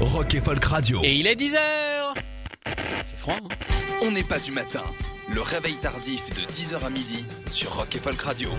Rock et Folk Radio. Et il est 10h C'est froid, hein On n'est pas du matin. Le réveil tardif de 10h à midi sur Rock et Folk Radio.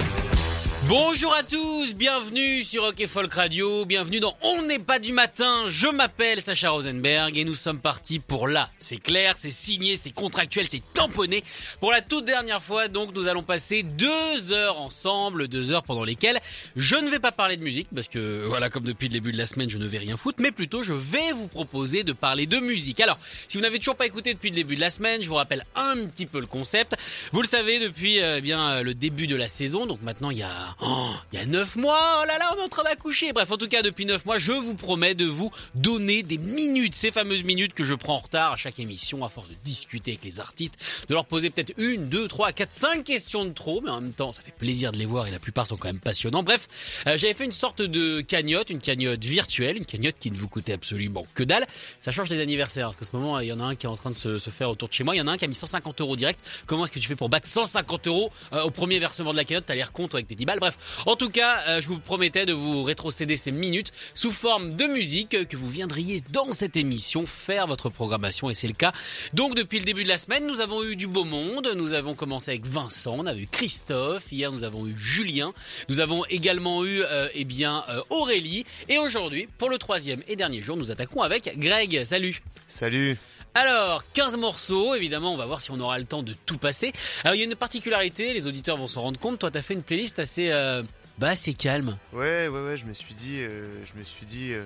Bonjour à tous, bienvenue sur Rock et Folk Radio, bienvenue dans On n'est pas du matin, je m'appelle Sacha Rosenberg et nous sommes partis pour là. C'est clair, c'est signé, c'est contractuel, c'est tamponné. Pour la toute dernière fois, donc, nous allons passer deux heures ensemble, deux heures pendant lesquelles je ne vais pas parler de musique, parce que voilà, comme depuis le début de la semaine, je ne vais rien foutre, mais plutôt je vais vous proposer de parler de musique. Alors, si vous n'avez toujours pas écouté depuis le début de la semaine, je vous rappelle un petit peu le concept. Vous le savez depuis euh, eh bien euh, le début de la saison, donc maintenant il y a Oh, il y a 9 mois, oh là là, on est en train d'accoucher. Bref, en tout cas, depuis 9 mois, je vous promets de vous donner des minutes, ces fameuses minutes que je prends en retard à chaque émission, à force de discuter avec les artistes, de leur poser peut-être une, deux, trois, quatre, cinq questions de trop, mais en même temps, ça fait plaisir de les voir et la plupart sont quand même passionnants. Bref, euh, j'avais fait une sorte de cagnotte, une cagnotte virtuelle, une cagnotte qui ne vous coûtait absolument que dalle. Ça change des anniversaires, parce qu'à ce moment, il y en a un qui est en train de se, faire autour de chez moi, il y en a un qui a mis 150 euros direct. Comment est-ce que tu fais pour battre 150 euros euh, au premier versement de la cagnotte? T'as l'air compte avec tes 10 balles. Bref, en tout cas, euh, je vous promettais de vous rétrocéder ces minutes sous forme de musique que vous viendriez dans cette émission faire votre programmation et c'est le cas. Donc depuis le début de la semaine, nous avons eu du beau monde. Nous avons commencé avec Vincent, on a eu Christophe, hier nous avons eu Julien, nous avons également eu euh, eh bien euh, Aurélie et aujourd'hui, pour le troisième et dernier jour, nous attaquons avec Greg. Salut. Salut. Alors, 15 morceaux, évidemment, on va voir si on aura le temps de tout passer. Alors, il y a une particularité, les auditeurs vont s'en rendre compte. Toi, t'as fait une playlist assez, euh, bah, assez calme. Ouais, ouais, ouais, je me suis dit, euh, je me suis dit, euh,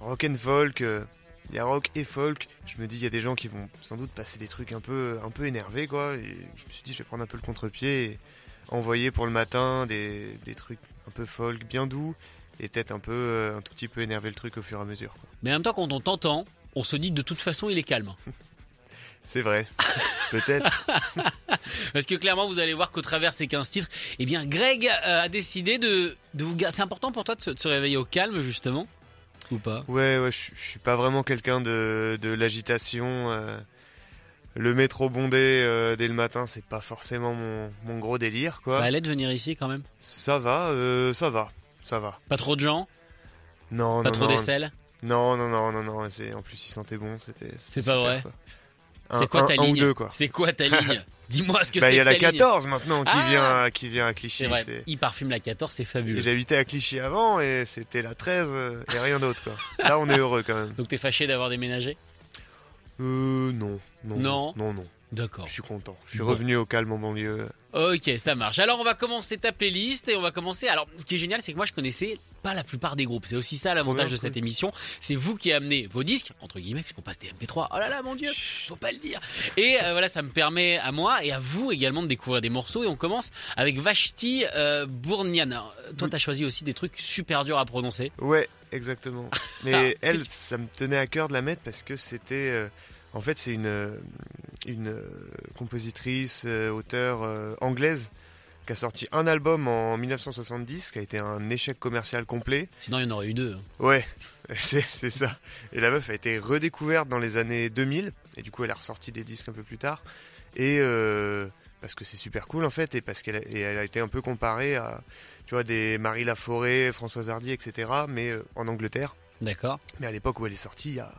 rock and folk, il y a rock et folk. Je me dis, il y a des gens qui vont sans doute passer des trucs un peu, un peu énervés, quoi. Et je me suis dit, je vais prendre un peu le contre-pied et envoyer pour le matin des, des trucs un peu folk, bien doux, et peut-être un peu, un tout petit peu énerver le truc au fur et à mesure. quoi. Mais en même temps, quand on t'entend, on se dit de toute façon, il est calme. C'est vrai, peut-être. Parce que clairement, vous allez voir qu'au travers ces 15 titres, eh bien, Greg euh, a décidé de, de vous... C'est important pour toi de se, de se réveiller au calme, justement Ou pas? Ouais, ouais, je, je suis pas vraiment quelqu'un de, de l'agitation. euh, le métro bondé euh, dès le matin, c'est pas forcément mon, mon gros délire, quoi. Ça allait de venir ici quand même? Ça va, euh, ça va, ça va. Pas trop de gens? Non, Pas non, trop non. Non, non, non, non, non. En plus il sentait bon, c'était. C'est pas vrai. C'est quoi ta ligne. C'est quoi ta ligne Dis-moi ce que Bah, c'est il y a la ta ligne. 14 maintenant qui Ah vient, qui vient à Clichy. Vrai, il parfume la 14, c'est fabuleux. J'habitais à Clichy avant et c'était la 13 euh, et rien d'autre quoi. Là on est heureux quand même. Donc t'es fâché d'avoir déménagé Euh non, non, Non. non, non. D'accord. Je suis content. Je suis Bon. revenu au calme en banlieue. Ok, ça marche. Alors on va commencer ta playlist et on va commencer. Alors ce qui est génial, c'est que moi je connaissais pas la plupart des groupes. C'est aussi ça l'avantage de cette émission. C'est vous qui amenez vos disques entre guillemets puisqu'on passe des MP3. Oh là là, mon dieu, faut pas le dire. Et euh, voilà, ça me permet à moi et à vous également de découvrir des morceaux. Et on commence avec Vashti euh, Bournian. Alors, Toi, t'as choisi aussi des trucs super durs à prononcer. Ouais, exactement. Ah, Mais elle, ça me tenait à cœur de la mettre parce que c'était. euh, en fait, c'est une, euh, une compositrice, auteure anglaise qui a sorti un album en 1970 qui a été un échec commercial complet. Sinon, il y en aurait eu deux. Ouais, c'est ça. Et la meuf a été redécouverte dans les années 2000 et du coup elle a ressorti des disques un peu plus tard. Et euh, parce que c'est super cool en fait et parce qu'elle a, et elle a été un peu comparée à tu vois des Marie Laforêt, Françoise Hardy, etc. Mais euh, en Angleterre. D'accord. Mais à l'époque où elle est sortie, il y a-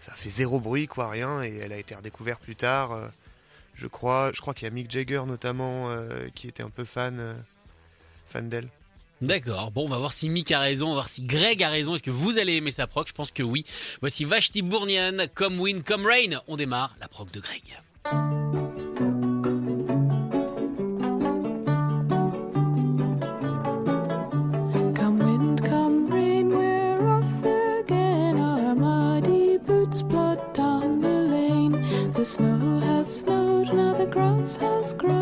ça a fait zéro bruit quoi, rien et elle a été redécouverte plus tard. Je crois, je crois qu'il y a Mick Jagger notamment euh, qui était un peu fan, euh, fan d'elle. D'accord. Bon, on va voir si Mick a raison, on va voir si Greg a raison. Est-ce que vous allez aimer sa proc? Je pense que oui. Voici Vashti Bournian, Come Wind, Come Rain. On démarre la proc de Greg. Come wind, come rain, we're off again. Our muddy boots plod down the lane. The snow the grass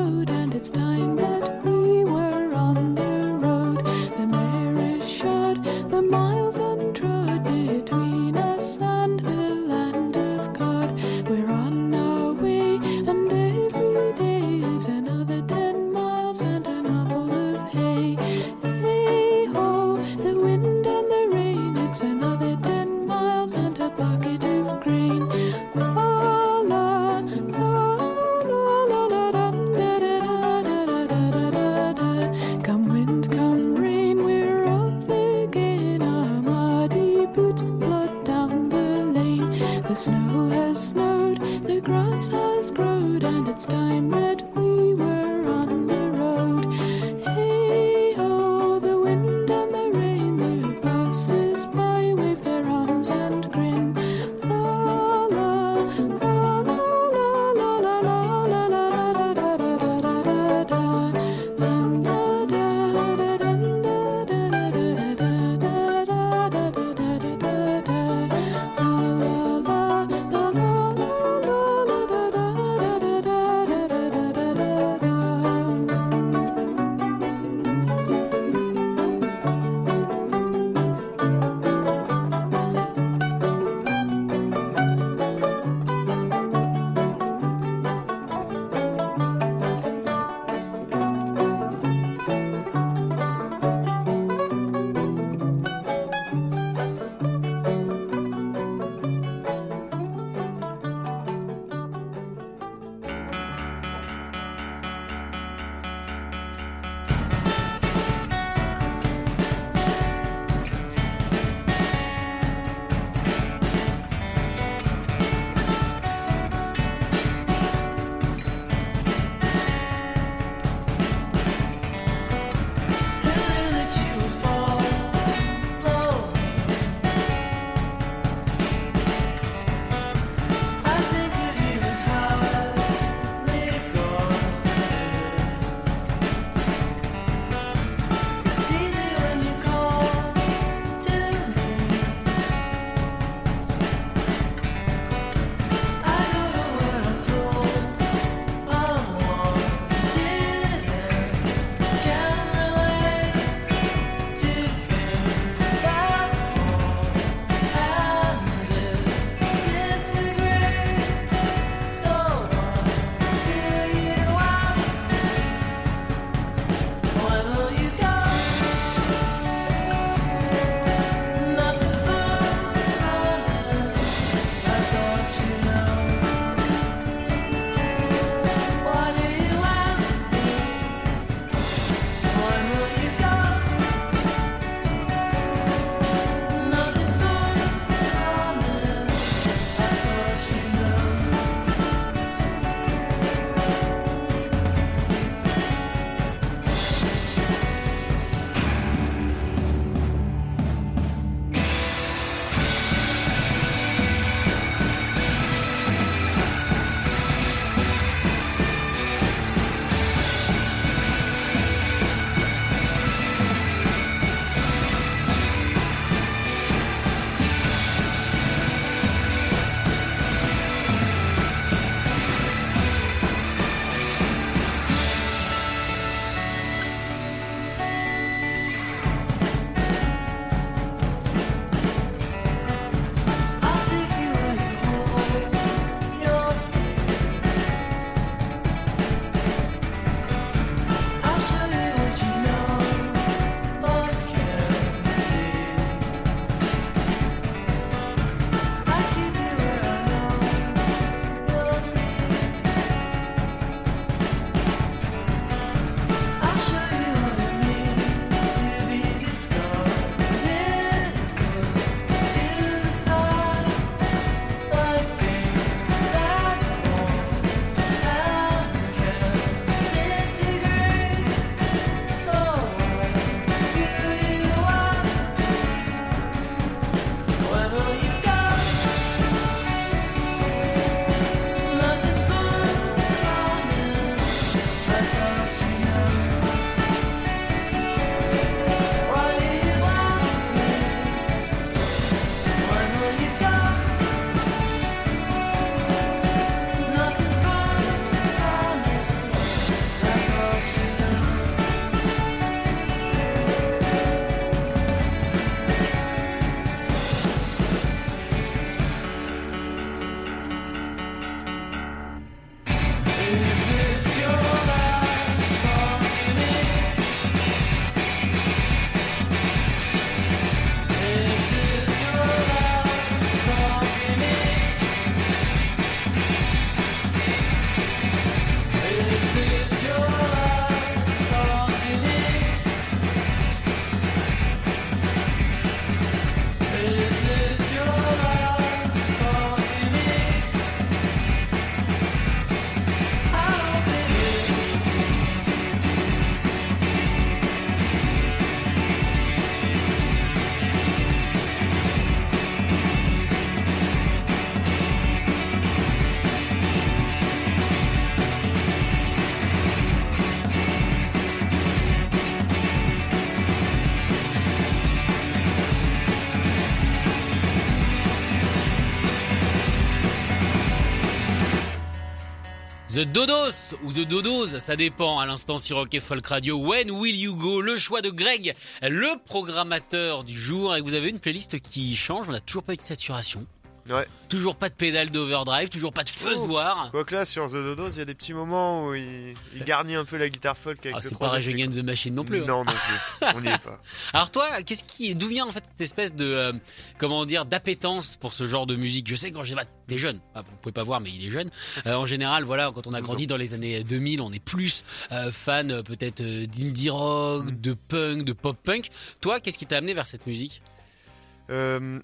The Dodos ou The Dodos, ça dépend à l'instant sur Rock Folk Radio. When Will You Go? Le choix de Greg, le programmateur du jour. Et vous avez une playlist qui change, on n'a toujours pas eu de saturation. Ouais. Toujours pas de pédale d'overdrive, toujours pas de fuzzoir. Quoique là, sur The Dodos, il y a des petits moments où il, il garnit un peu la guitare folk avec Ah, c'est pas Rage Against the Machine non plus. hein. Non, non plus. On n'y est pas. Alors toi, qu'est-ce qui, d'où vient en fait cette espèce de, euh, comment dire, d'appétence pour ce genre de musique? Je sais quand j'ai, bah, t'es jeune, Ah, vous pouvez pas voir, mais il est jeune. Euh, en général, voilà, quand on a grandi dans les années 2000, on est plus euh, fan peut-être d'indie rock, Mm. de punk, de pop punk. Toi, qu'est-ce qui t'a amené vers cette musique?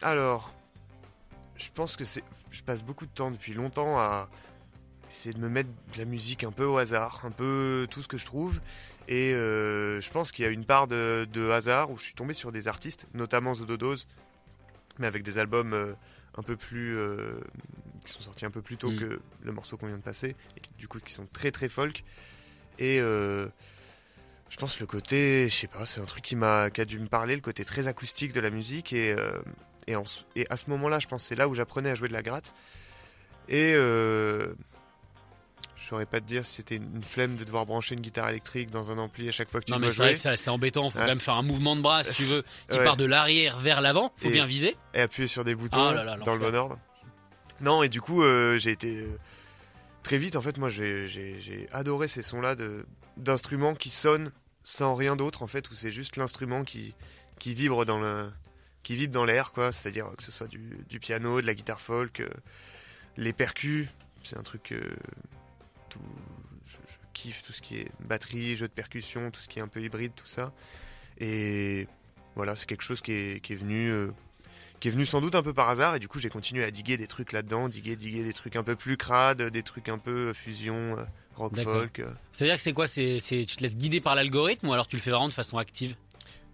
Alors, je pense que c'est. Je passe beaucoup de temps depuis longtemps à essayer de me mettre de la musique un peu au hasard, un peu tout ce que je trouve. Et euh, je pense qu'il y a une part de, de hasard où je suis tombé sur des artistes, notamment The Dodos, mais avec des albums euh, un peu plus. euh, qui sont sortis un peu plus tôt Mm. que le morceau qu'on vient de passer, et qui, du coup qui sont très très folk. Et. euh, je pense le côté, je sais pas, c'est un truc qui m'a, qui a dû me parler, le côté très acoustique de la musique et euh, et, en s- et à ce moment-là, je pense c'est là où j'apprenais à jouer de la gratte. Et euh, je saurais pas te dire si c'était une flemme de devoir brancher une guitare électrique dans un ampli à chaque fois que tu Non dois mais c'est vrai que c'est embêtant, faut Ouais. quand même faire un mouvement de bras si tu veux, qui Ouais. part de l'arrière vers l'avant, faut Et- bien viser. Et appuyer sur des boutons Ah là là, dans le bon ordre. Non, et du coup, euh, j'ai été euh, très vite. En fait, moi, j'ai- adoré ces sons-là d'instruments qui sonnent sans rien d'autre, en fait, où c'est juste l'instrument qui, qui vibre dans le qui vibre dans l'air, quoi. C'est-à-dire que ce soit du, du piano, de la guitare folk, euh, les percus. C'est un truc euh, tout. Je, je kiffe tout ce qui est batterie, jeu de percussion, tout ce qui est un peu hybride, tout ça. Et voilà, c'est quelque chose qui est, qui est venu. euh, qui est venu sans doute un peu par hasard et du coup j'ai continué à diguer des trucs là-dedans, diguer, diguer des trucs un peu plus crades, des trucs un peu euh, fusion, rock folk. euh. C'est-à-dire que c'est quoi? C'est- tu te laisses guider par l'algorithme ou alors tu le fais vraiment de façon active?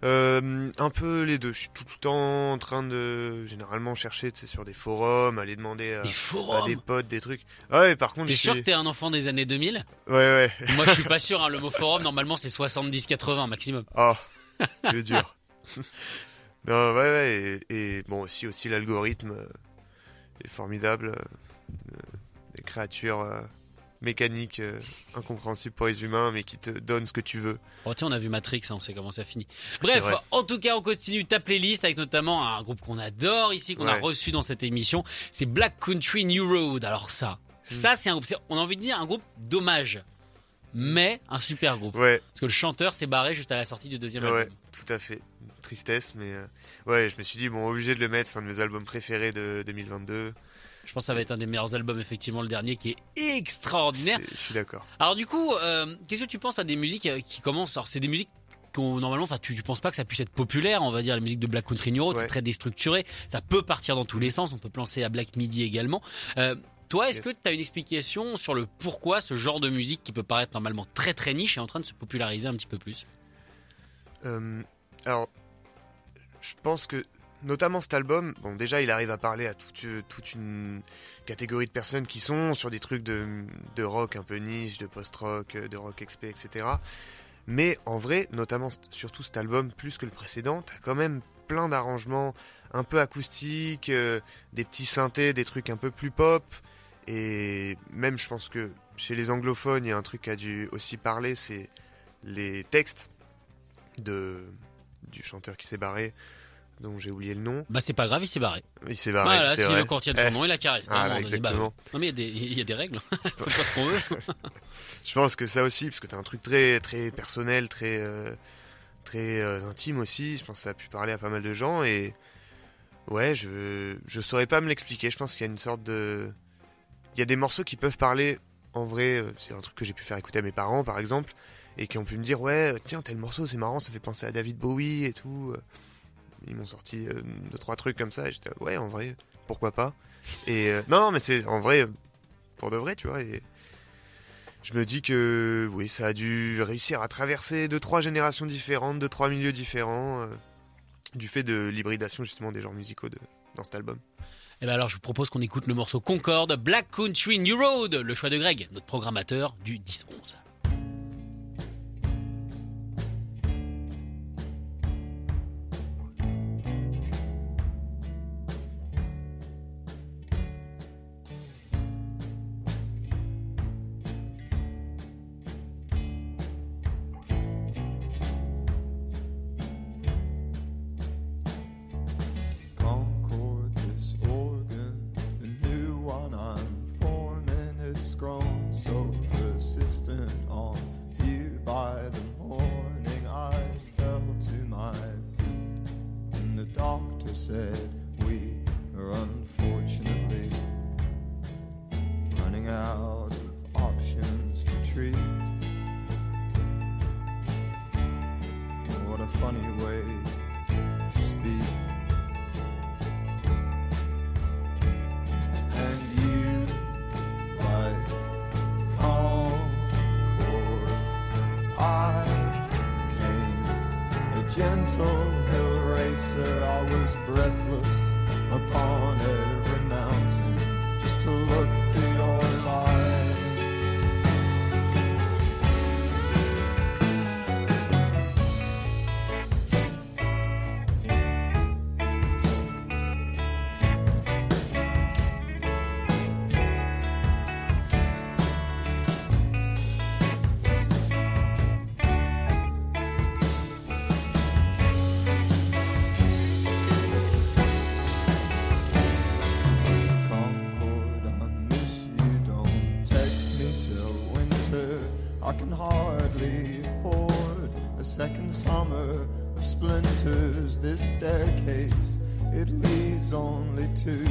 Euh, un peu les deux. Je suis tout le temps en train de généralement chercher sur des forums, aller demander à, Des à Ah, des potes des trucs. Ah Ouais, par contre, T'es sûr que t'es un enfant des années 2000 Ouais, ouais. Moi je suis pas sûr, hein, le mot forum normalement c'est 70-80 maximum. Oh, tu es dur. non, ouais, ouais. Et, et bon, aussi, aussi l'algorithme euh, est formidable. euh, euh, des créatures mécaniques euh, incompréhensibles pour les humains, mais qui te donnent ce que tu veux. Oh tiens on a vu Matrix, hein, on sait comment ça finit. Bref, en tout cas on continue ta playlist avec notamment un groupe qu'on adore ici, qu'on a Ouais. reçu dans cette émission, c'est Black Country New Road. Alors ça, Hmm. ça c'est un groupe, on a envie de dire un groupe dommage, mais un super groupe. Ouais, Parce que le chanteur s'est barré juste à la sortie du deuxième ouais, album. tout à fait. Tristesse, mais euh, ouais, je me suis dit, bon, obligé de le mettre, c'est un de mes albums préférés de 2022. Je pense que ça va être un des meilleurs albums, effectivement, le dernier qui est extraordinaire. Je suis d'accord. Alors du coup, euh, qu'est-ce que tu penses des musiques euh, qui commencent? Alors c'est des musiques qu'on normalement, enfin tu, tu penses pas que ça puisse être populaire, on va dire la musique de Black Country New Road, c'est très déstructuré, ça peut partir dans tous les sens, on peut penser à Black Midi également. Euh, toi, est-ce Yes. que tu as une explication sur le pourquoi ce genre de musique qui peut paraître normalement très très niche est en train de se populariser un petit peu plus? Euh, alors, je pense que, notamment cet album, bon, déjà, il arrive à parler à toute, euh, toute une catégorie de personnes qui sont sur des trucs de, de rock un peu niche, de post-rock, euh, de rock XP, etc. Mais en vrai, notamment, surtout cet album, plus que le précédent, t'as quand même plein d'arrangements un peu acoustiques, euh, des petits synthés, des trucs un peu plus pop. Et même, je pense que chez les anglophones, il y a un truc qui a dû aussi parler, c'est les textes de du chanteur qui s'est barré, dont j'ai oublié le nom. Bah c'est pas grave, il s'est barré. Il s'est barré. voilà, c'est s'il veut qu'on retienne son Eh, nom, il a carré. Ah, exactement. non mais il y a des- il y, a des règles, faut pas ce qu'on veut. Je pense que ça aussi, parce que t'as un truc très très personnel, très euh, très euh, intime aussi. Je pense que ça a pu parler à pas mal de gens et ouais, je je saurais pas me l'expliquer. Je pense qu'il y a une sorte de, il y a des morceaux qui peuvent parler. En vrai, euh, c'est un truc que j'ai pu faire écouter à mes parents, par exemple, et qui ont pu me dire ouais, tiens tel morceau c'est marrant, ça fait penser à David Bowie et tout ils m'ont sorti euh, deux trois trucs comme ça et j'étais ouais en vrai pourquoi pas et euh, non mais c'est en vrai pour de vrai tu vois et je me dis que oui ça a dû réussir à traverser deux trois générations différentes deux trois milieux différents euh, du fait de l'hybridation justement des genres musicaux de, dans cet album. Et ben alors je vous propose qu'on écoute le morceau Concorde Black Country New Road le choix de Greg notre programmateur du 10 11. case, it leaves only two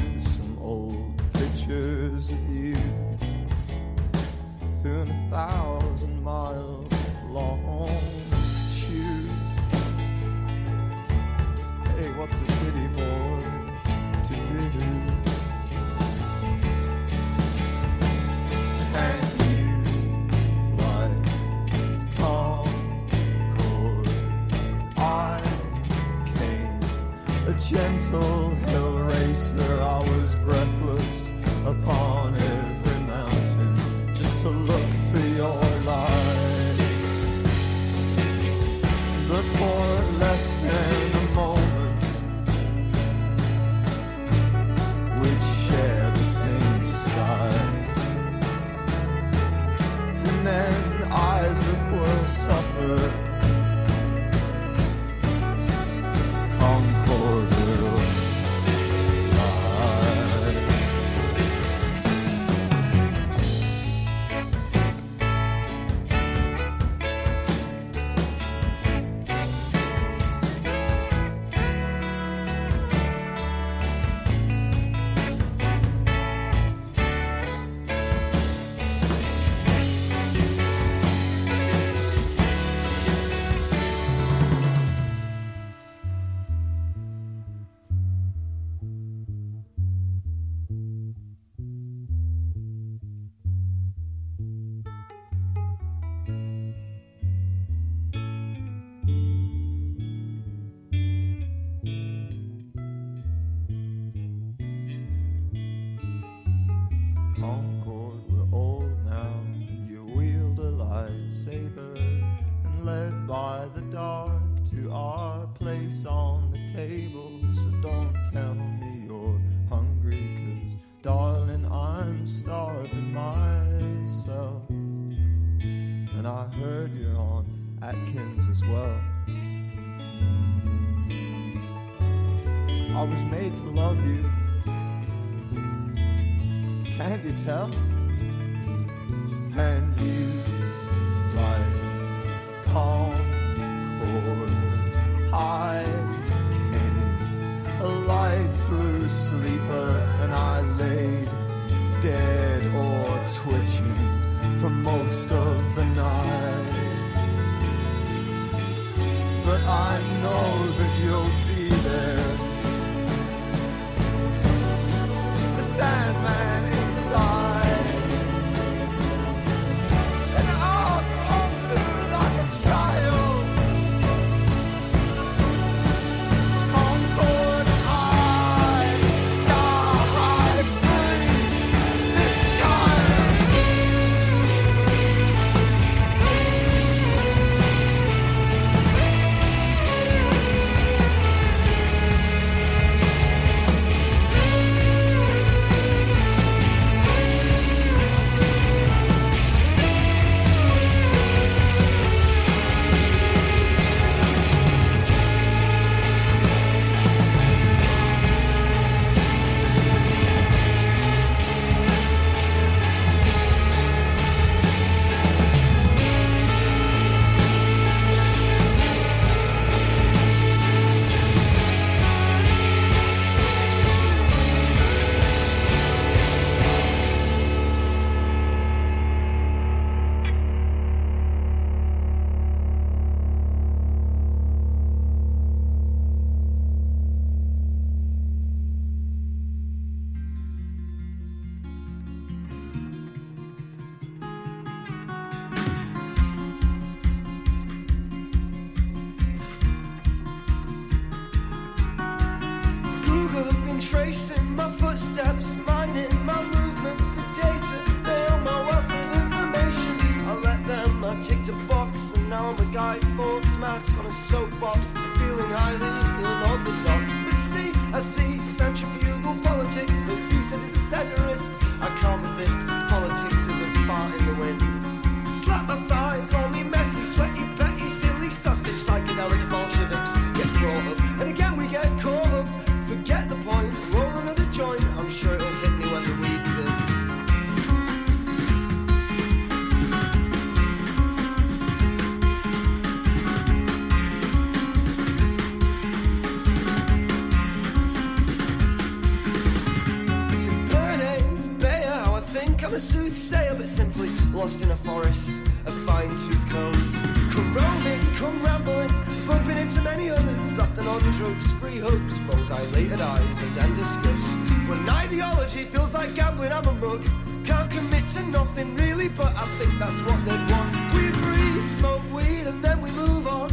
gambling, I'm a mug. Can't commit to nothing really, but I think that's what they'd want. We agree, smoke weed, and then we move on.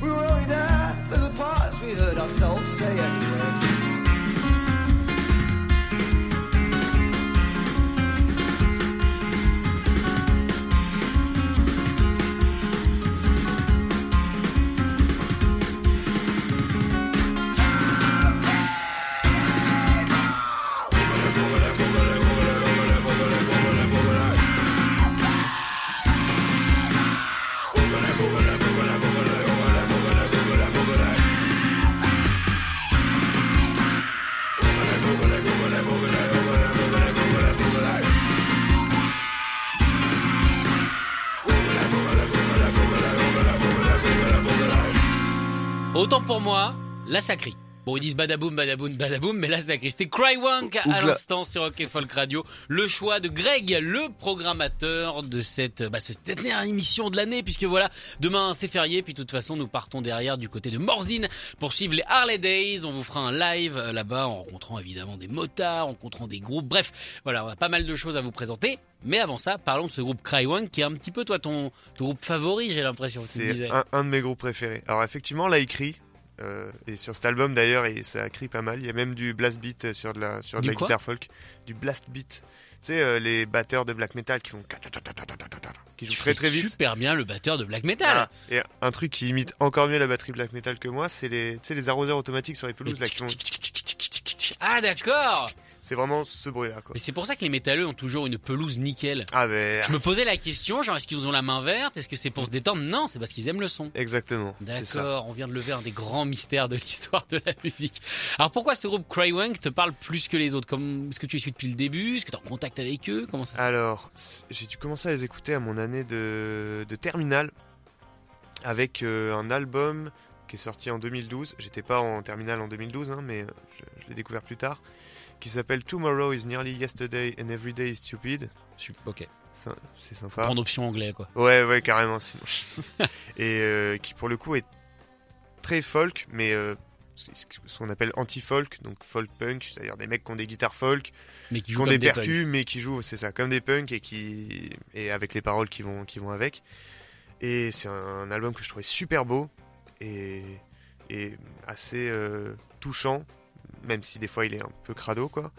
We were only there for the parts we heard ourselves say Autant pour moi, là ça crie. Bon, ils disent badaboum, badaboum, badaboum, mais là ça crie. C'était Crywank à l'instant sur Rock et Folk Radio. Le choix de Greg, le programmateur de cette, bah, cette dernière émission de l'année, puisque voilà, demain c'est férié, puis de toute façon nous partons derrière du côté de Morzine pour suivre les Harley Days. On vous fera un live euh, là-bas en rencontrant évidemment des motards, en rencontrant des groupes. Bref, voilà, on a pas mal de choses à vous présenter. Mais avant ça, parlons de ce groupe Crywank qui est un petit peu toi ton, ton groupe favori, j'ai l'impression. C'est un, un de mes groupes préférés. Alors effectivement, là, il crie. Euh, et sur cet album d'ailleurs, et ça crie pas mal. Il y a même du blast beat sur de la, sur de la guitare folk. Du blast beat. Tu sais, euh, les batteurs de black metal qui font. qui jouent Tu très très vite. super bien le batteur de black metal. Et un truc qui imite encore mieux la batterie black metal que moi, c'est les, les arroseurs automatiques sur les pelouses. Là, qui font- Ah d'accord C'est vraiment ce bruit-là. Mais c'est pour ça que les métalleux ont toujours une pelouse nickel. Ah, ben. Je me posais la question, genre est-ce qu'ils ont la main verte? Est-ce que c'est pour se détendre? Non, c'est parce qu'ils aiment le son. Exactement. D'accord, on vient de lever un des grands mystères de l'histoire de la musique. Alors pourquoi ce groupe Crywank te parle plus que les autres? Comme Est-ce que tu les suis depuis le début? Est-ce que tu es en contact avec eux? Comment ça Alors, j'ai dû commencer à les écouter à mon année de, de terminale avec euh, un album qui est sorti en 2012. J'étais pas en terminale en 2012, hein, mais euh, je, je l'ai découvert plus tard. Qui s'appelle Tomorrow is Nearly Yesterday and Every Day is Stupid. Ok, C'est sympa. prendre option anglais quoi. Ouais, ouais, carrément. Sinon. Et euh, qui pour le coup est très folk, mais euh, ce qu'on appelle anti-folk, donc folk punk, c'est-à-dire des mecs qui ont des guitares folk, Mais qui qui ont des des punks. percus, mais qui jouent, c'est ça, comme des punks et qui et avec les paroles qui vont qui vont avec. Et c'est un album que je trouvais super beau et, et assez euh, touchant, même si des fois il est un peu crado quoi.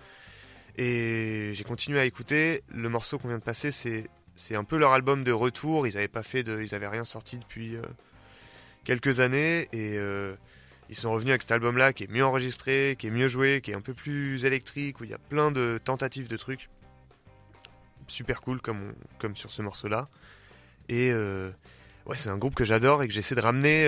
Et j'ai continué à écouter. Le morceau qu'on vient de passer, c'est c'est un peu leur album de retour. Ils avaient pas fait de, ils avaient rien sorti depuis euh, quelques années et euh, ils sont revenus avec cet album-là qui est mieux enregistré, qui est mieux joué, qui est un peu plus électrique, où il y a plein de tentatives de trucs. Super cool comme, comme sur ce morceau-là. Et euh, ouais, c'est un groupe que j'adore et que j'essaie de ramener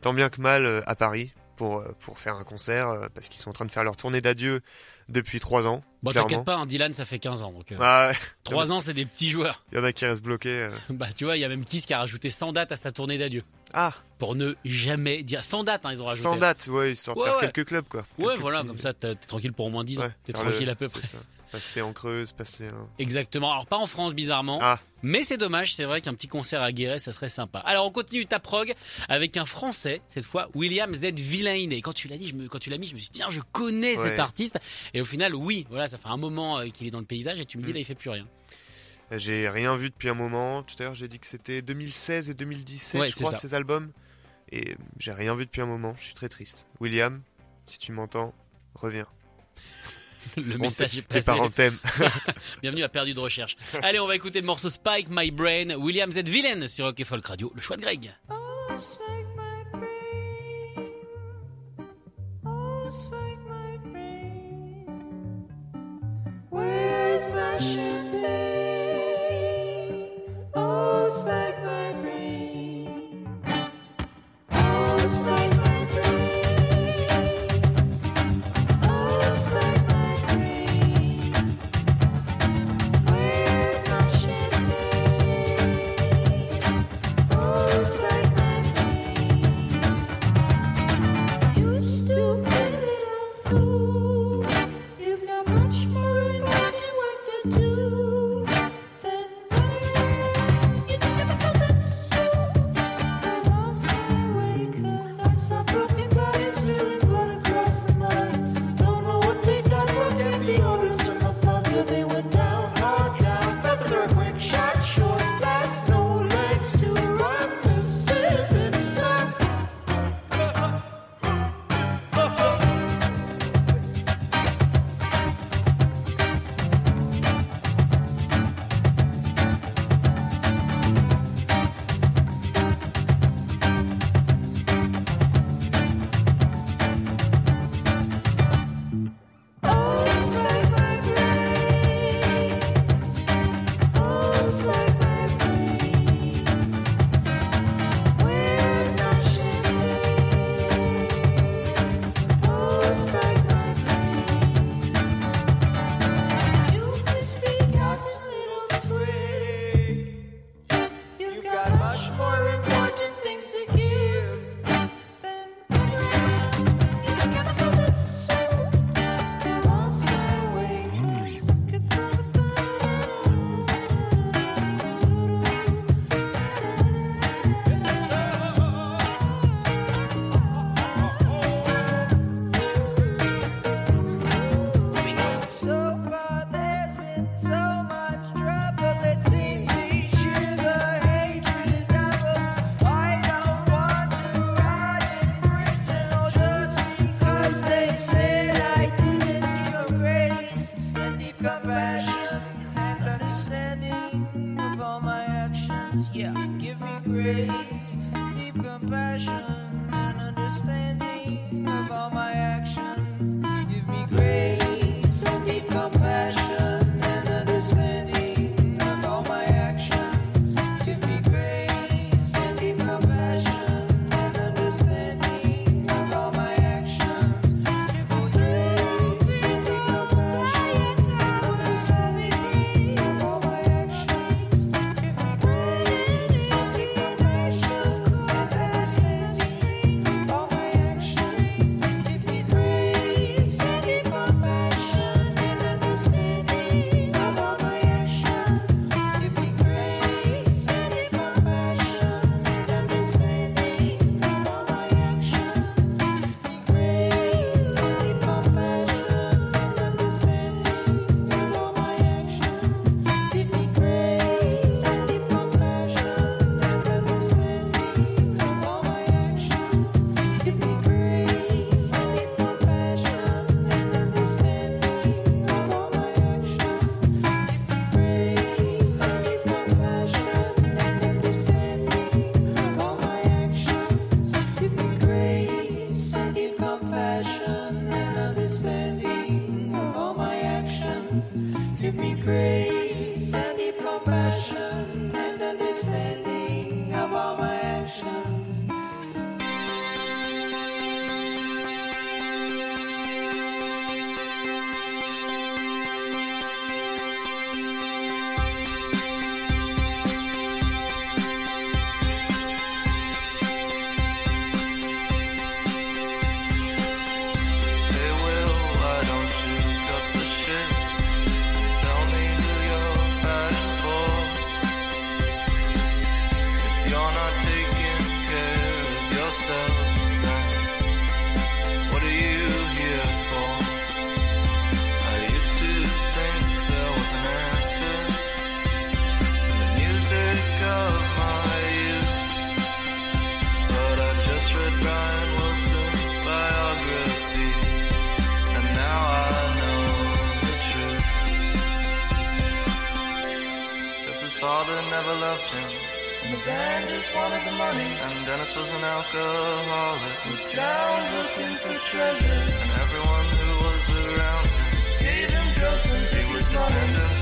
tant bien que mal à Paris pour, euh, pour faire un concert euh, parce qu'ils sont en train de faire leur tournée d'adieu depuis trois ans. Bon t'inquiète pas, hein, Dylan ça fait 15 ans. Donc, euh, Ah ouais, Trois ans c'est des petits joueurs. il y en a qui restent bloqués. euh. bah tu vois, il y a même Kiss qui a rajouté 100 dates à sa tournée d'adieu. Ah, Pour ne jamais dire... 100 dates hein, ils ont rajouté. sans date, ouais, histoire de faire ouais. quelques clubs quoi. Ouais voilà, petits- comme ça t'es tranquille pour au moins 10 ans. T'es tranquille le- à peu près. Passer en creuse, passer un... Exactement. Alors pas en France bizarrement, Ah. mais c'est dommage. C'est vrai qu'un petit concert à Guéret, ça serait sympa. Alors on continue ta prog avec un Français cette fois, William Z Villain. Et quand tu l'as dit, je me, quand tu l'as mis, je me suis dit tiens, je connais Ouais. cet artiste. Et au final, oui, voilà, ça fait un moment euh, qu'il est dans le paysage. Et tu me dis Mm. là, il fait plus rien. J'ai rien vu depuis un moment. Tout à l'heure, j'ai dit que c'était 2016 et 2017, Ouais, je crois, ça. ces albums. Et j'ai rien vu depuis un moment. Je suis très triste. William, si tu m'entends, reviens. Le message est passé. Bienvenue à Perdu de recherche. Allez, on va écouter le morceau Spike My Brain, William Z. Villain sur Rock Folk Radio, le choix de Greg. Oh, spike my brain. Oh, spike my brain. Where's my him. And the band just wanted the money. And Dennis was an alcoholic. Looked down looking for treasure. And everyone who was around him just gave him drugs and he was dependent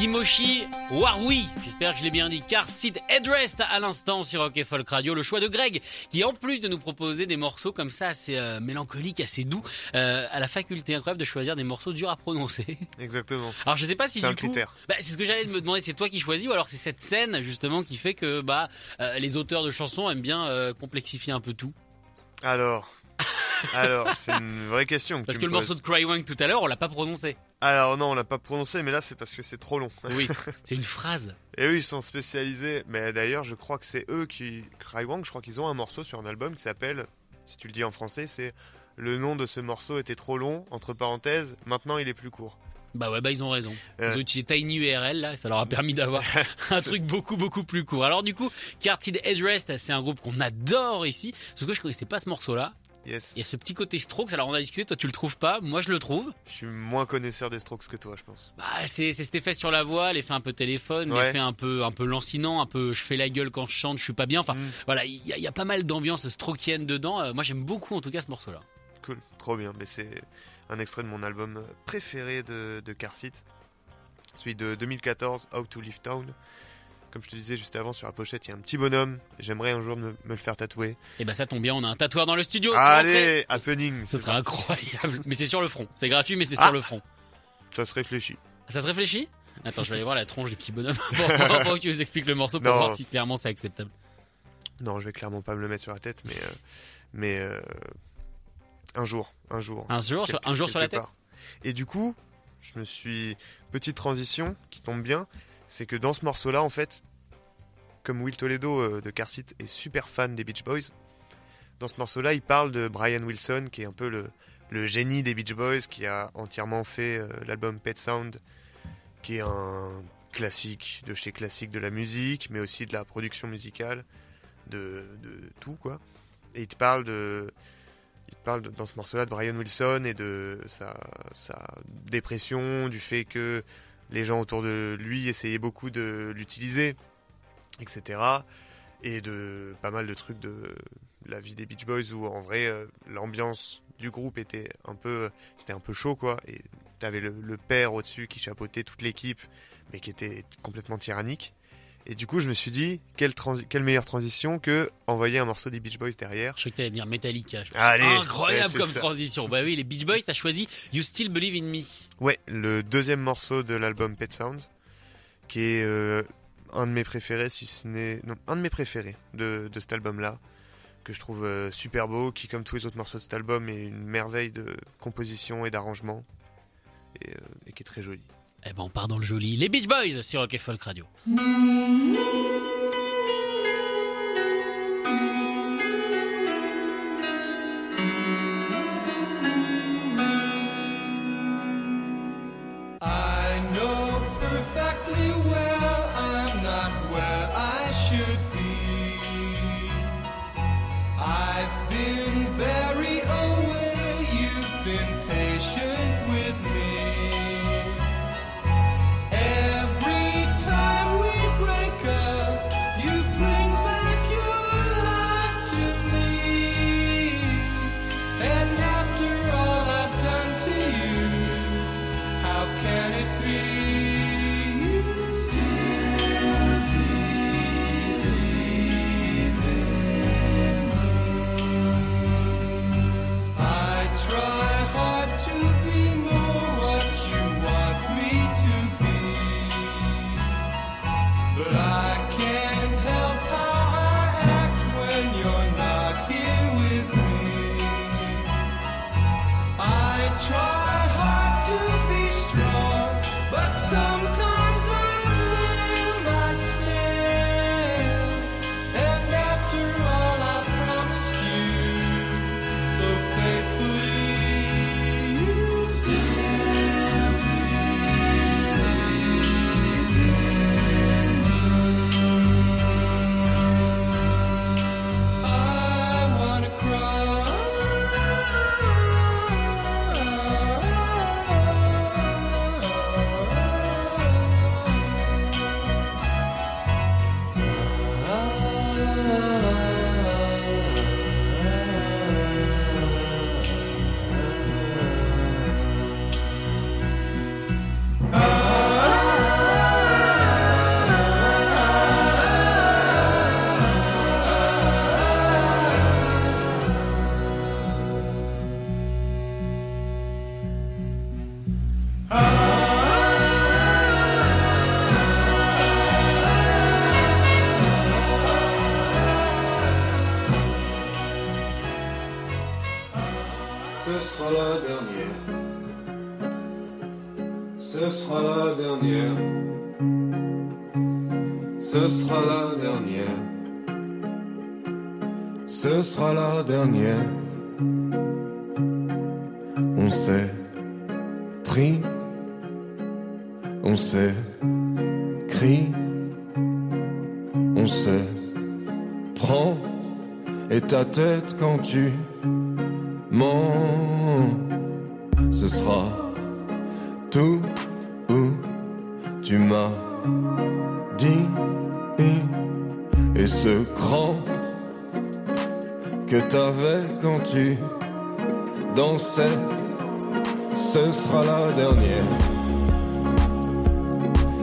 Kimoshi Warui, j'espère que je l'ai bien dit, car Sid Headrest à l'instant sur Rock et Folk Radio, le choix de Greg, qui en plus de nous proposer des morceaux comme ça assez euh, mélancoliques, assez doux, euh, a la faculté incroyable de choisir des morceaux durs à prononcer. Exactement. Alors je sais pas si C'est un coup, critère. bah, c'est ce que j'allais me demander, c'est toi qui choisis ou alors c'est cette scène justement qui fait que bah euh, les auteurs de chansons aiment bien complexifier un peu tout? Alors, alors, c'est une vraie question. que Parce que le morceau de Cry Wank tout à l'heure, on l'a pas prononcé. Alors non, on l'a pas prononcé, mais là c'est parce que c'est trop long. Oui, c'est une phrase. Et eux, ils sont spécialisés. Mais d'ailleurs, je crois que c'est eux qui. Crywang, je crois qu'ils ont un morceau sur un album qui s'appelle, si tu le dis en français, c'est Le nom de ce morceau était trop long, entre parenthèses, maintenant il est plus court. Bah ouais, bah ils ont raison. Ils Euh. ont utilisé Tiny URL là, ça leur a permis d'avoir un truc beaucoup beaucoup plus court. Alors du coup, Carted Headrest, c'est un groupe qu'on adore ici. Sauf que je connaissais pas ce morceau-là. Yes. Il y a ce petit côté Strokes. Alors on a discuté, toi tu le trouves pas, moi je le trouve. Je suis moins connaisseur des Strokes que toi, je pense. Bah c'est c'est cet effet sur la voix, l'effet un peu téléphone, Ouais. l'effet un peu un peu lancinant, un peu je fais la gueule quand je chante, je suis pas bien. Enfin Mm. voilà, il y, a- il y a pas mal d'ambiance strokienne dedans. Euh, moi j'aime beaucoup en tout cas ce morceau-là. Cool, trop bien. Mais c'est un extrait de mon album préféré de, de Car Seat. Celui de 2014, How to Leave Town. Comme je te disais juste avant, sur la pochette, il y a un petit bonhomme. J'aimerais un jour me, me le faire tatouer. Et bah ça tombe bien, on a un tatoueur dans le studio. Allez, happening. Ce serait incroyable. Mais c'est sur le front. C'est gratuit, mais c'est Ah. sur le front. Ça se réfléchit. Ça se réfléchit? Attends, je vais aller voir la tronche du petit bonhomme pour, que tu nous expliques le morceau pour Non. voir si clairement c'est acceptable. Non, je vais clairement pas me le mettre sur la tête, mais euh, mais euh, un jour, un jour. Un jour, sur, un jour sur la tête? Et du coup, je me suis petite transition qui tombe bien, c'est que dans ce morceau-là, en fait, comme Will Toledo euh, de Car Seat est super fan des Beach Boys, dans ce morceau-là, il parle de Brian Wilson, qui est un peu le, génie des Beach Boys, qui a entièrement fait euh, l'album Pet Sound, qui est un classique de chez classique de la musique, mais aussi de la production musicale, de, tout quoi. Et il te parle de, il parle dans ce morceau-là de Brian Wilson et de sa dépression, du fait que les gens autour de lui essayaient beaucoup de l'utiliser, etc. Et de pas mal de trucs de la vie des Beach Boys où en vrai euh, l'ambiance du groupe était un peu, c'était un peu chaud quoi. Et t'avais le, le père au-dessus qui chapeautait toute l'équipe, mais qui était complètement tyrannique. Et du coup, je me suis dit, quelle, meilleure transition que envoyer un morceau des Beach Boys derrière. Je croyais que t'allais dire Metallica. Je- Allez, Incroyable ouais, comme ça. transition. Bah oui, les Beach Boys, t'as choisi You Still Believe in Me. Ouais, le deuxième morceau de l'album Pet Sounds, qui est euh, un de mes préférés, si ce n'est. Non, un de mes préférés de, de cet album-là, que je trouve euh, super beau, qui, comme tous les autres morceaux de cet album, est une merveille de composition et d'arrangement, et, euh, et qui est très joli. Eh ben, on part dans le joli. Les Beach Boys sur Rock et Folk Radio.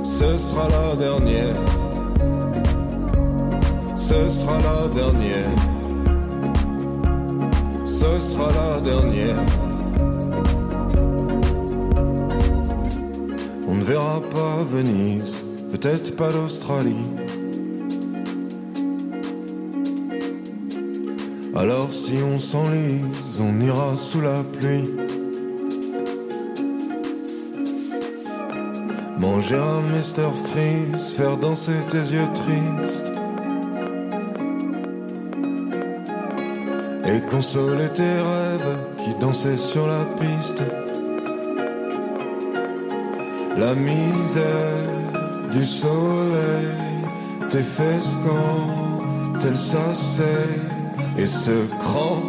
Ce sera la dernière. ce sera la dernière. Ce sera la dernière. On ne verra pas Venise, peut-être pas l'Australie. Alors si on s'enlise, on ira sous la pluie. Manger un Mr. Freeze, faire danser tes yeux tristes. Et consoler tes rêves qui dansaient sur la piste. La misère du soleil, tes fesses quand elles s'asseyent. Et ce cran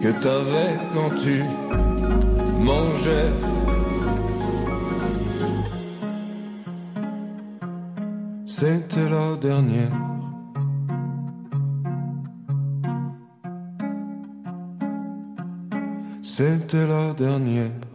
que t'avais quand tu mangeais. La dernière. C'était la dernière.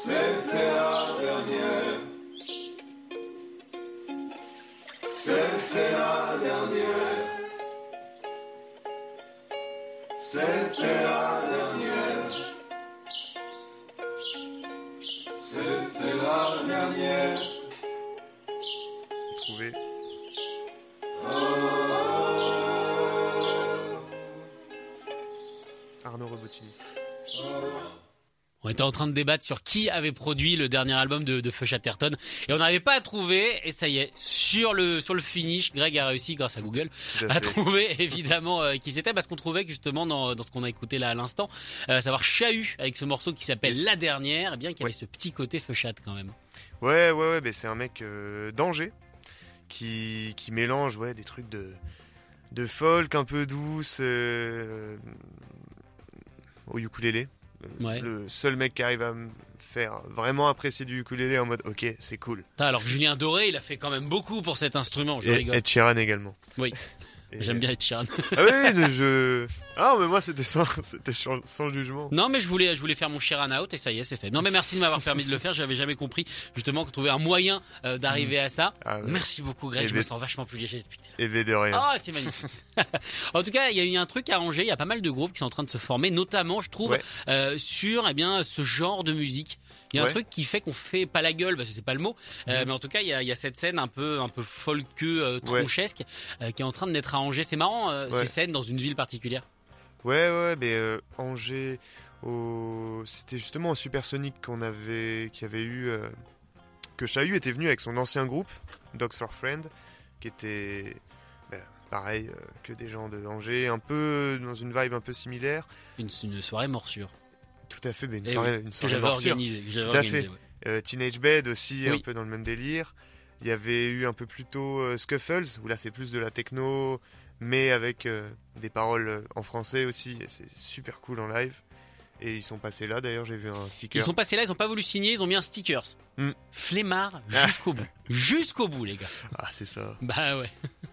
C'était la train de débattre sur qui avait produit le dernier album de, de Feu Chatterton. Et on n'arrivait pas à trouver et ça y est sur le sur le finish Greg a réussi grâce à Google à trouver évidemment euh, qui c'était parce qu'on trouvait justement dans, dans ce qu'on a écouté là à l'instant euh, savoir Chahut avec ce morceau qui s'appelle La Dernière et bien qu'il y avait ce petit côté Feu Chat quand même. Ouais, ouais, ouais, mais c'est un mec euh, d'Angers qui, qui mélange ouais, des trucs de, de folk un peu douce euh, au ukulélé. Ouais. Le seul mec qui arrive à me faire vraiment apprécier du ukulélé en mode ok, c'est cool. Putain, alors que Julien Doré il a fait quand même beaucoup pour cet instrument je Et rigole Sheeran également. oui Et- j'aime bien Ed Sheeran Ah oui, je. Ah, mais moi c'était sans, c'était sans, jugement. Non, mais je voulais, je voulais faire mon Sheeran out et ça y est, c'est fait. Non, mais merci de m'avoir permis de le faire. J'avais jamais compris justement qu'on trouvait un moyen euh, d'arriver à ça. Ah ouais. Merci beaucoup, Greg. Et je me sens vachement plus léger depuis que. Et de rien. Ah, c'est magnifique. en tout cas, il y a eu un truc à Angers. Il y a pas mal de groupes qui sont en train de se former, notamment, je trouve, Ouais. euh, sur eh bien ce genre de musique. Il y a un truc qui fait qu'on fait pas la gueule, parce que c'est pas le mot, euh, mais en tout cas, il y a, il y a cette scène un peu, un peu folkeeux, euh, Ouais. tronchesque, euh, qui est en train de naître à Angers. C'est marrant, euh, Ouais. ces scènes dans une ville particulière. Ouais, ouais, mais Angers, au... c'était justement au Supersonic qu'on avait, qui avait eu, que Chahut était venu avec son ancien groupe, Dogs for Friend, qui était ben, pareil euh, que des gens de Angers, un peu dans une vibe un peu similaire. Une, une soirée morsure. Tout à fait, mais une Eh soirée, oui, une soirée organisée. que Tout à fait. ouais. Euh, Teenage Bed aussi, un peu dans le même délire. Il y avait eu un peu plus tôt euh, Scuffles, où là c'est plus de la techno, mais avec euh, des paroles en français aussi, c'est super cool en live. Et ils sont passés là, d'ailleurs j'ai vu un sticker. Ils sont passés là, ils ont pas voulu signer, ils ont mis un. Hmm. Flemmard Ah. jusqu'au bout. Jusqu'au bout, les gars. Ah c'est ça. Bah ouais.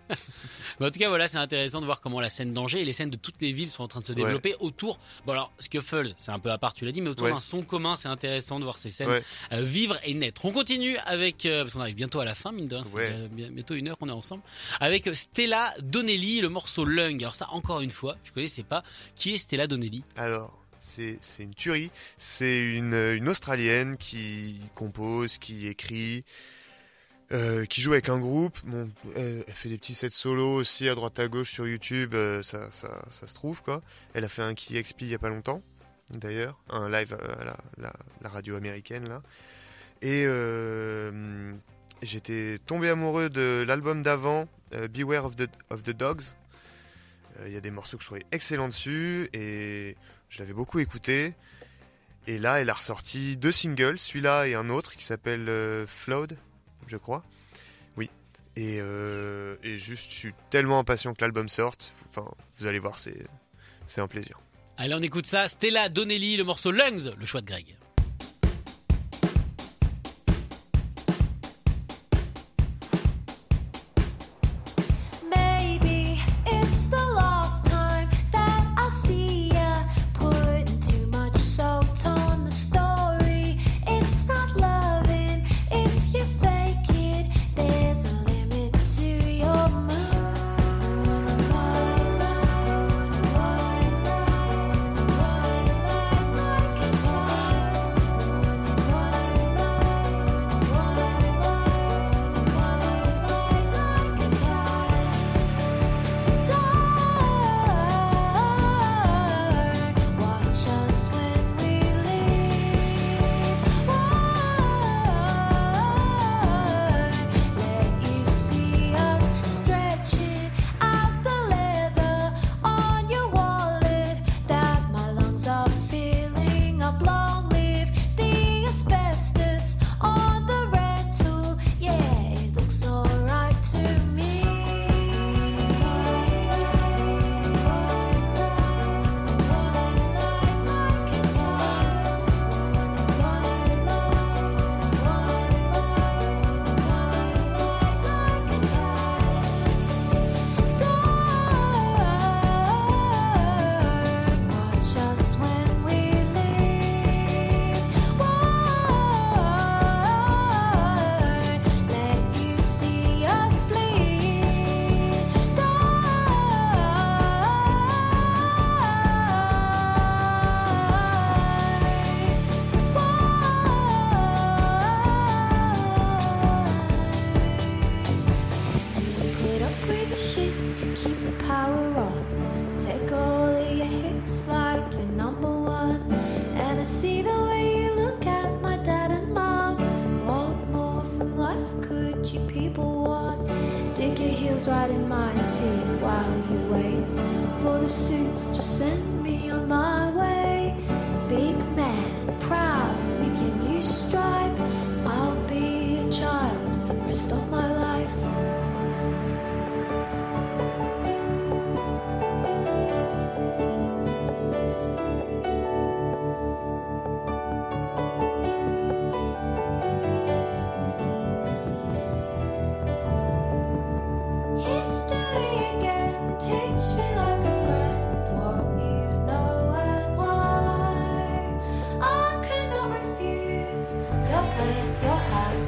Mais en tout cas, voilà, c'est intéressant de voir comment la scène d'Angers et les scènes de toutes les villes sont en train de se Ouais. développer autour. Bon alors, Scuffles, c'est un peu à part, tu l'as dit, mais autour Ouais. d'un son commun, c'est intéressant de voir ces scènes Ouais. euh, vivre et naître. On continue avec, euh, parce qu'on arrive bientôt à la fin, mine de rien, déjà bien- bientôt une heure qu'on est ensemble, avec Stella Donnelly, le morceau Lung. Alors ça, encore une fois, je connaissais pas. Qui est Stella Donnelly? Alors, c'est c'est une tuerie. C'est une, une Australienne qui compose, qui écrit, euh, qui joue avec un groupe. Bon, elle, fait des petits sets solo aussi à droite à gauche sur YouTube, euh, ça, ça, se trouve quoi. Elle a fait un qui XP il y a pas longtemps. d'ailleurs, un live à la, radio américaine là. Et euh, j'étais tombé amoureux de l'album d'avant, euh, Beware of the, of the Dogs. Euh, Il y a des morceaux que je trouvais excellents dessus et je l'avais beaucoup écouté. Et là, elle a ressorti deux singles, celui-là et un autre qui s'appelle euh, Flawed, je crois. Oui. Et, euh, et juste, je suis tellement impatient que l'album sorte. Enfin, vous allez voir, c'est un plaisir. Allez, on écoute ça. Stella Donnelly, le morceau Lungs, le choix de Greg.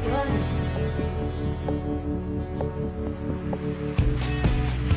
this you.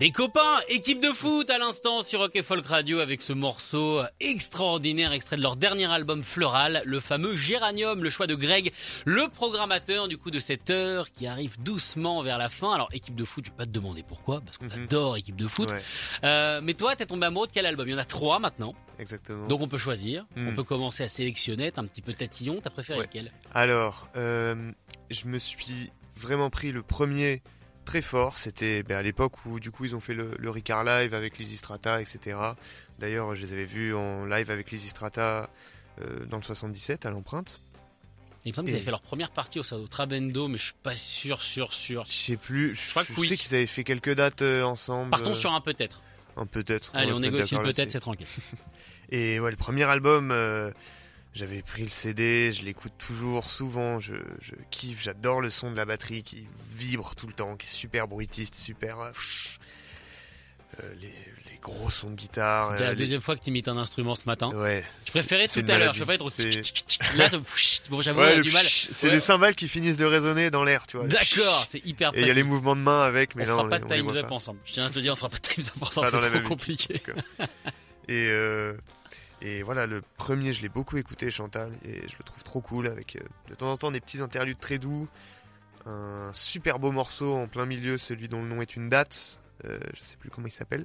Des copains, équipe de foot à l'instant sur Rock et Folk Radio avec ce morceau extraordinaire extrait de leur dernier album Floral, le fameux Géranium, le choix de Greg, le programmateur du coup de cette heure qui arrive doucement vers la fin. Alors équipe de foot, je vais pas te demander pourquoi parce qu'on adore équipe de foot. Ouais. Euh, mais toi, t'es tombé amoureux de quel album? Il y en a trois maintenant. Exactement. Donc on peut choisir, Mm. on peut commencer à sélectionner, un petit peu tatillon. T'as préféré Ouais. lequel? Alors, euh, je me suis vraiment pris le premier très fort. C'était ben, à l'époque où du coup ils ont fait le, le Ricard Live avec Lizzy Strata, etc. D'ailleurs, je les avais vus en live avec Lizzy Strata euh, dans le 77 à l'empreinte. Il me semble qu'ils Et- avaient fait leur première partie au, au Trabendo, mais je suis pas sûr, sûr, sûr. Je sais plus. Je, crois que oui. sais qu'ils avaient fait quelques dates euh, ensemble. Partons sur un peut-être. Un peut-être. Allez, on négocie le peut-être, c'est tranquille. Et ouais, le premier album, euh, j'avais pris le CD, je l'écoute toujours, souvent, je, je kiffe, j'adore le son de la batterie qui vibre tout le temps, qui est super bruitiste, super... euh. Euh, les, les gros sons de guitare. Euh, la les- deuxième fois que tu imites un instrument ce matin. Ouais. Je préférais C'est tout à l'heure. Je pas être C'est- tic, tic, tic. Là, bon, j'avoue, Ouais, du mal. C'est Ouais. les cymbales qui finissent de résonner dans l'air, tu vois. D'accord, c'est hyper Et il y a les mouvements de main avec, mais on là, fera on pas de on Times Up pas. ensemble. Je tiens à te dire, on fera pas de Times Up ensemble, c'est trop compliqué. Et, euh, et voilà, le premier, je l'ai beaucoup écouté, Chantal, et je le trouve trop cool, avec euh, de temps en temps des petits interludes très doux, un super beau morceau en plein milieu, celui dont le nom est une date, euh, je sais plus comment il s'appelle.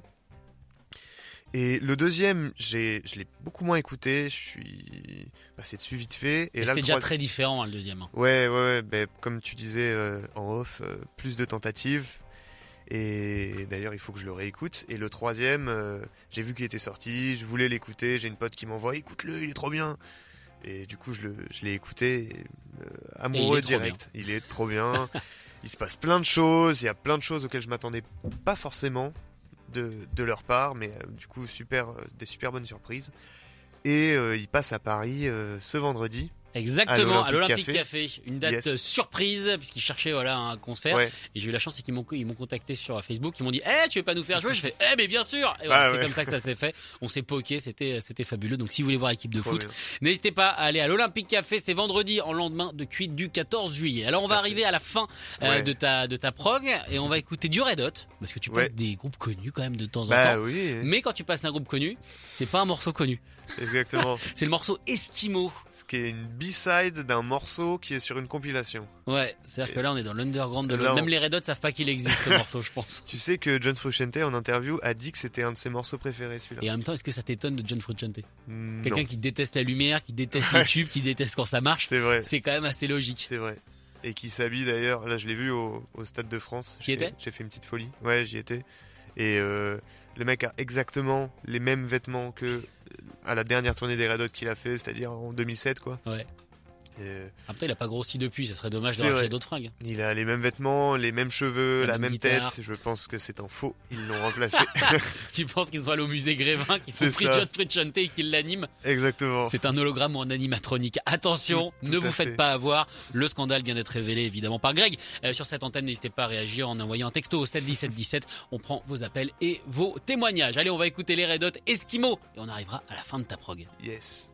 Et le deuxième, j'ai, je l'ai beaucoup moins écouté, je suis passé dessus vite fait. Et Mais là, C'était déjà très différent, hein, le deuxième. hein. Ouais, ouais, ouais, ben, comme tu disais euh, en off, euh, plus de tentatives. Et d'ailleurs, il faut que je le réécoute. Et le troisième, euh, j'ai vu qu'il était sorti, je voulais l'écouter. J'ai une pote qui m'envoie, écoute-le, il est trop bien. Et du coup, je, l'ai écouté, et, euh, amoureux Et il direct. Il est trop bien. il se passe plein de choses. Il y a plein de choses auxquelles je m'attendais pas forcément de, de leur part, mais euh, du coup, super, des super bonnes surprises. Et il passe à Paris ce vendredi. Exactement, à l'Olympique Café. Une date Yes. euh, surprise, puisqu'ils cherchaient voilà, un concert. Ouais. Et j'ai eu la chance, c'est qu'ils m'ont, ils m'ont contacté sur Facebook. Ils m'ont dit, eh, tu veux pas nous faire? Jouer? Je fais, eh, mais bien sûr! Et voilà, Ah c'est ouais. comme ça que ça s'est fait. On s'est poké, c'était, c'était fabuleux. Donc si vous voulez voir équipe de Trop foot, n'hésitez pas à aller à l'Olympique Café. C'est vendredi en lendemain de cuite du 14 juillet. Alors on va arriver à la fin euh, Ouais. de ta, de ta prog et on va écouter du Red Hot. Parce que tu passes Ouais. des groupes connus quand même de temps en Bah temps. oui. Mais quand tu passes un groupe connu, c'est pas un morceau connu. Exactement. C'est le morceau Eskimo. Ce qui est une B-side d'un morceau qui est sur une compilation. Ouais, c'est-à-dire que là on est dans l'underground de on- Même les Red Hot savent pas qu'il existe ce morceau, je pense. Tu sais que John Frusciante en interview a dit que c'était un de ses morceaux préférés celui-là. Et en même temps, est-ce que ça t'étonne de John Frusciante? Mm, Quelqu'un qui déteste la lumière, qui déteste le tube, qui déteste quand ça marche. C'est vrai. C'est quand même assez logique. C'est vrai. Et qui s'habille d'ailleurs, là je l'ai vu au, au Stade de France. J'ai- étais? J'ai fait une petite folie. Ouais, j'y étais. Et euh, le mec a exactement les mêmes vêtements que à la dernière tournée des Red Hot qu'il a fait, c'est-à-dire en 2007 quoi. Ouais. Et, euh, Après, il a pas grossi depuis, ça serait dommage de racheter d'autres fringues. il a les mêmes vêtements, les mêmes cheveux, La la, même tête. Je pense que c'est un faux. Ils l'ont remplacé. Tu penses qu'ils sont allés au musée Grévin, qu'ils sont. John Frusciante et qu'ils l'animent Exactement. C'est un hologramme ou un animatronique. Attention, Tout ne vous faites fait. pas avoir. Le scandale vient d'être révélé évidemment par Greg. Euh, sur cette antenne, n'hésitez pas à réagir en envoyant un texto au 7 17 17. On prend vos appels et vos témoignages. Allez, on va écouter les Red Hot Eskimo et on arrivera à la fin de ta prog. Yes.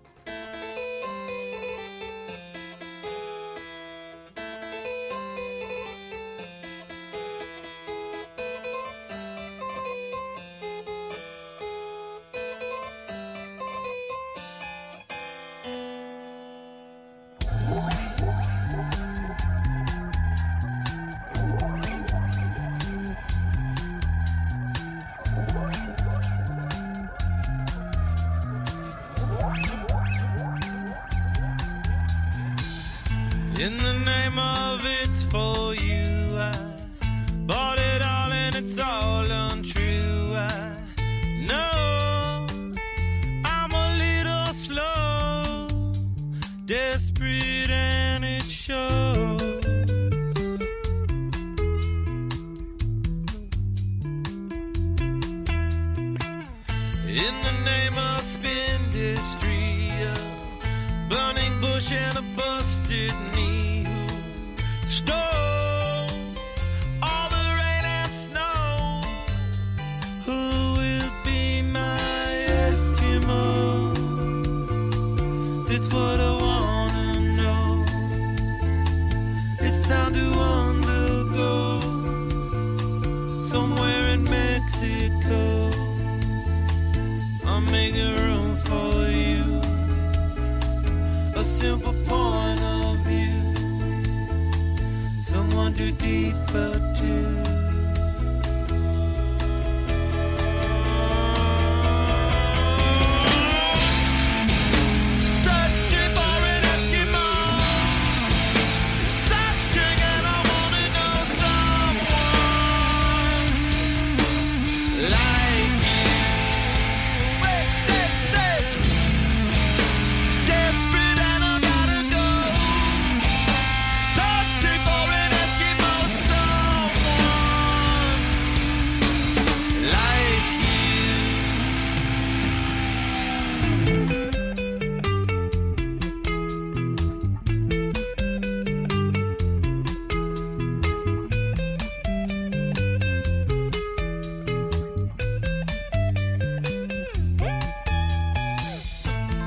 In the name of it's for you, I bought it all and it's all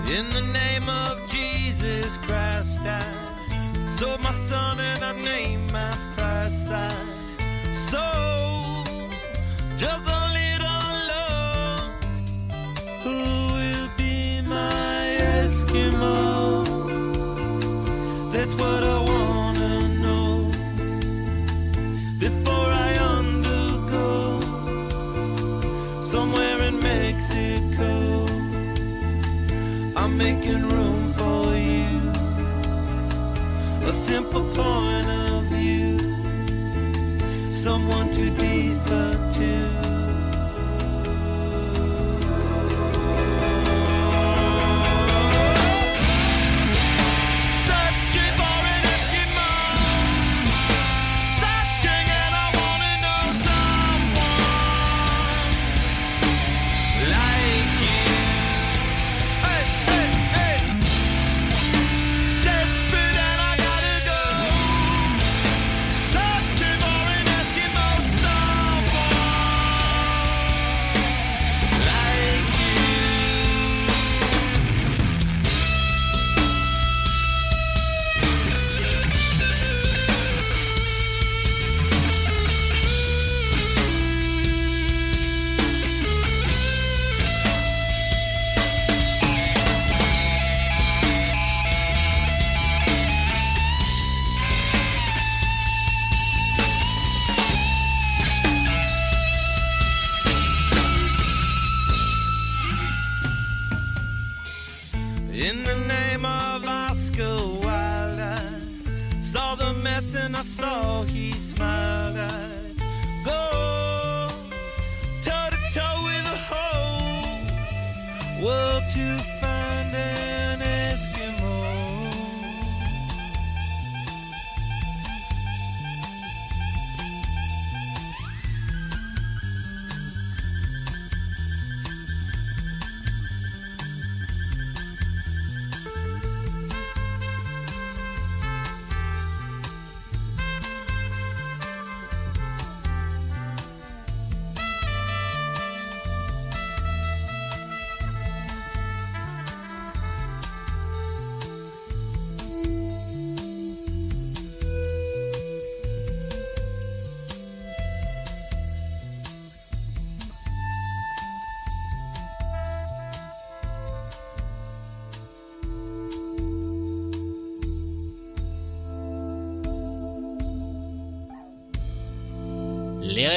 In the name of Jesus Christ, I sold my son and I named my price. I sold A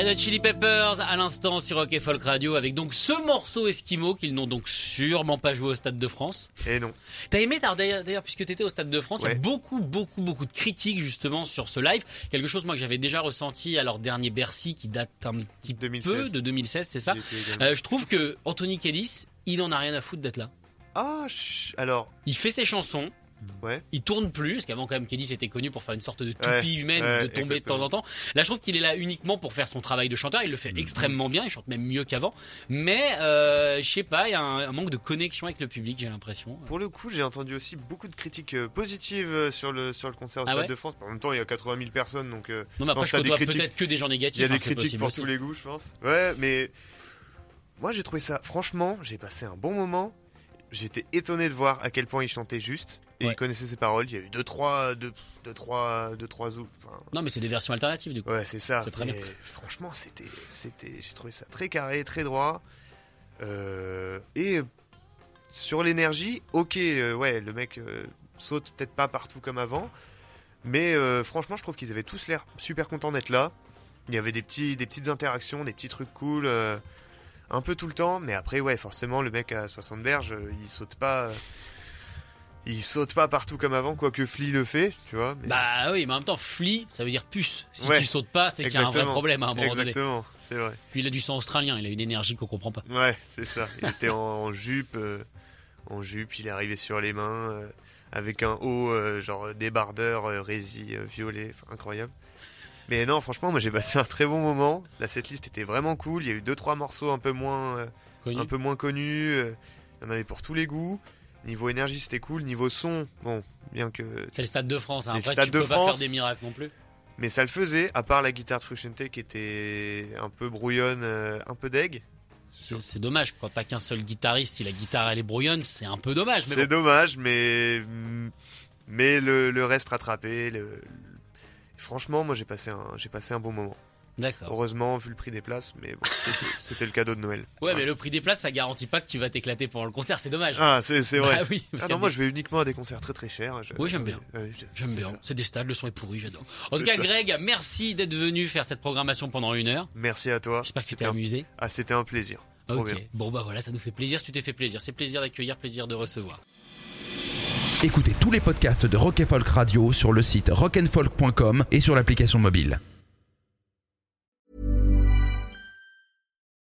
Red Hot Chili Peppers à l'instant sur Rock et Folk Radio avec donc ce morceau Eskimo qu'ils n'ont donc sûrement pas joué au Stade de France. Et non. T'as aimé d'ailleurs puisque t'étais au Stade de France, il y a beaucoup beaucoup beaucoup de critiques justement sur ce live, quelque chose moi que j'avais déjà ressenti à leur dernier Bercy qui date un petit peu 2016. de 2016, c'est ça. Euh, je trouve que Anthony Kiedis, il en a rien à foutre d'être là. Ah, alors, Il fait ses chansons. Ouais. Il tourne plus, parce qu'avant quand même Kiedis était connu pour faire une sorte de toupie Ouais, humaine, ouais, de tomber de temps en temps. Là je trouve qu'il est là uniquement pour faire son travail de chanteur, il le fait extrêmement bien, il chante même mieux qu'avant. Mais euh, je sais pas, il y a un, un manque de connexion avec le public, j'ai l'impression. Pour le coup, j'ai entendu aussi beaucoup de critiques euh, positives euh, sur le, sur le concert au Ah Stade de France. En même temps, il y a 80 000 personnes, donc. euh, Non mais après je côtoie critiques- peut-être que des gens négatifs. Il y a hein, des c'est critiques pour aussi. tous les goûts, je pense. Ouais, mais moi j'ai trouvé ça. Franchement, j'ai passé un bon moment. J'étais étonné de voir à quel point il chantait juste et Ouais. il connaissait ses paroles. Il y a eu deux trois, deux, deux trois, deux trois. Enfin, Non mais c'est des versions alternatives du coup. ouais, c'est ça. C'est très Mais bien. Franchement, c'était, c'était, j'ai trouvé ça très carré, très droit. Euh, et sur l'énergie, ok, euh, ouais, le mec euh, saute peut-être pas partout comme avant, mais franchement, je trouve qu'ils avaient tous l'air super contents d'être là. Il y avait des petits, des petites interactions, des petits trucs cool, un peu tout le temps. Mais après, ouais, forcément, le mec à 60 berges, il saute pas, il saute pas partout comme avant, quoique Flea le fait, tu vois. mais- Bah oui, mais en même temps, flea, ça veut dire puce. Si Ouais. tu sautes pas, c'est qu'il y a un vrai problème à un moment donné. Exactement, c'est vrai. Puis il a du sang australien, il a une énergie qu'on comprend pas. Ouais, c'est ça. Il était en, en jupe, euh, en jupe, il est arrivé sur les mains, euh, avec un haut, euh, genre débardeur, rési, violet, incroyable. Mais non, franchement, moi j'ai passé un très bon moment. La setlist était vraiment cool. Il y a eu deux trois morceaux un peu moins, un peu moins connus. Il y en avait pour tous les goûts. Niveau énergie, c'était cool. Niveau son, bon, bien que. C'est le Stade de France, hein. C'est le après Stade tu de peux pas faire des miracles non plus. Mais ça le faisait, à part la guitare de qui était un peu brouillonne, euh, un peu deg. C'est c'est dommage, quand t'as qu'un seul guitariste, si la guitare elle est brouillonne, c'est un peu dommage. Mais C'est bon. dommage, mais mais le, le reste rattrapé. le- le- Franchement, moi j'ai passé un j'ai passé un bon moment. D'accord. Heureusement, vu le prix des places, mais bon, c'était- le cadeau de Noël. Ouais, mais le prix des places, ça garantit pas que tu vas t'éclater pendant le concert, c'est dommage. Ah, c'est c'est vrai. Bah oui, parce ah non, moi je vais uniquement à des concerts très très chers. Je- Oui, j'aime bien. Je- J'aime bien. C'est des stades, le son est pourri, j'adore. En tout cas, ça. Greg, merci d'être venu faire cette programmation pendant une heure. Merci à toi. J'espère que tu t'es un- amusé. Ah, c'était un plaisir. Trop Ok. bien. Bon bah voilà, ça nous fait plaisir si tu t'es fait plaisir. C'est plaisir d'accueillir, plaisir de recevoir. Écoutez tous les podcasts de Rock et Folk Radio sur le site rockandfolk.com et sur l'application mobile.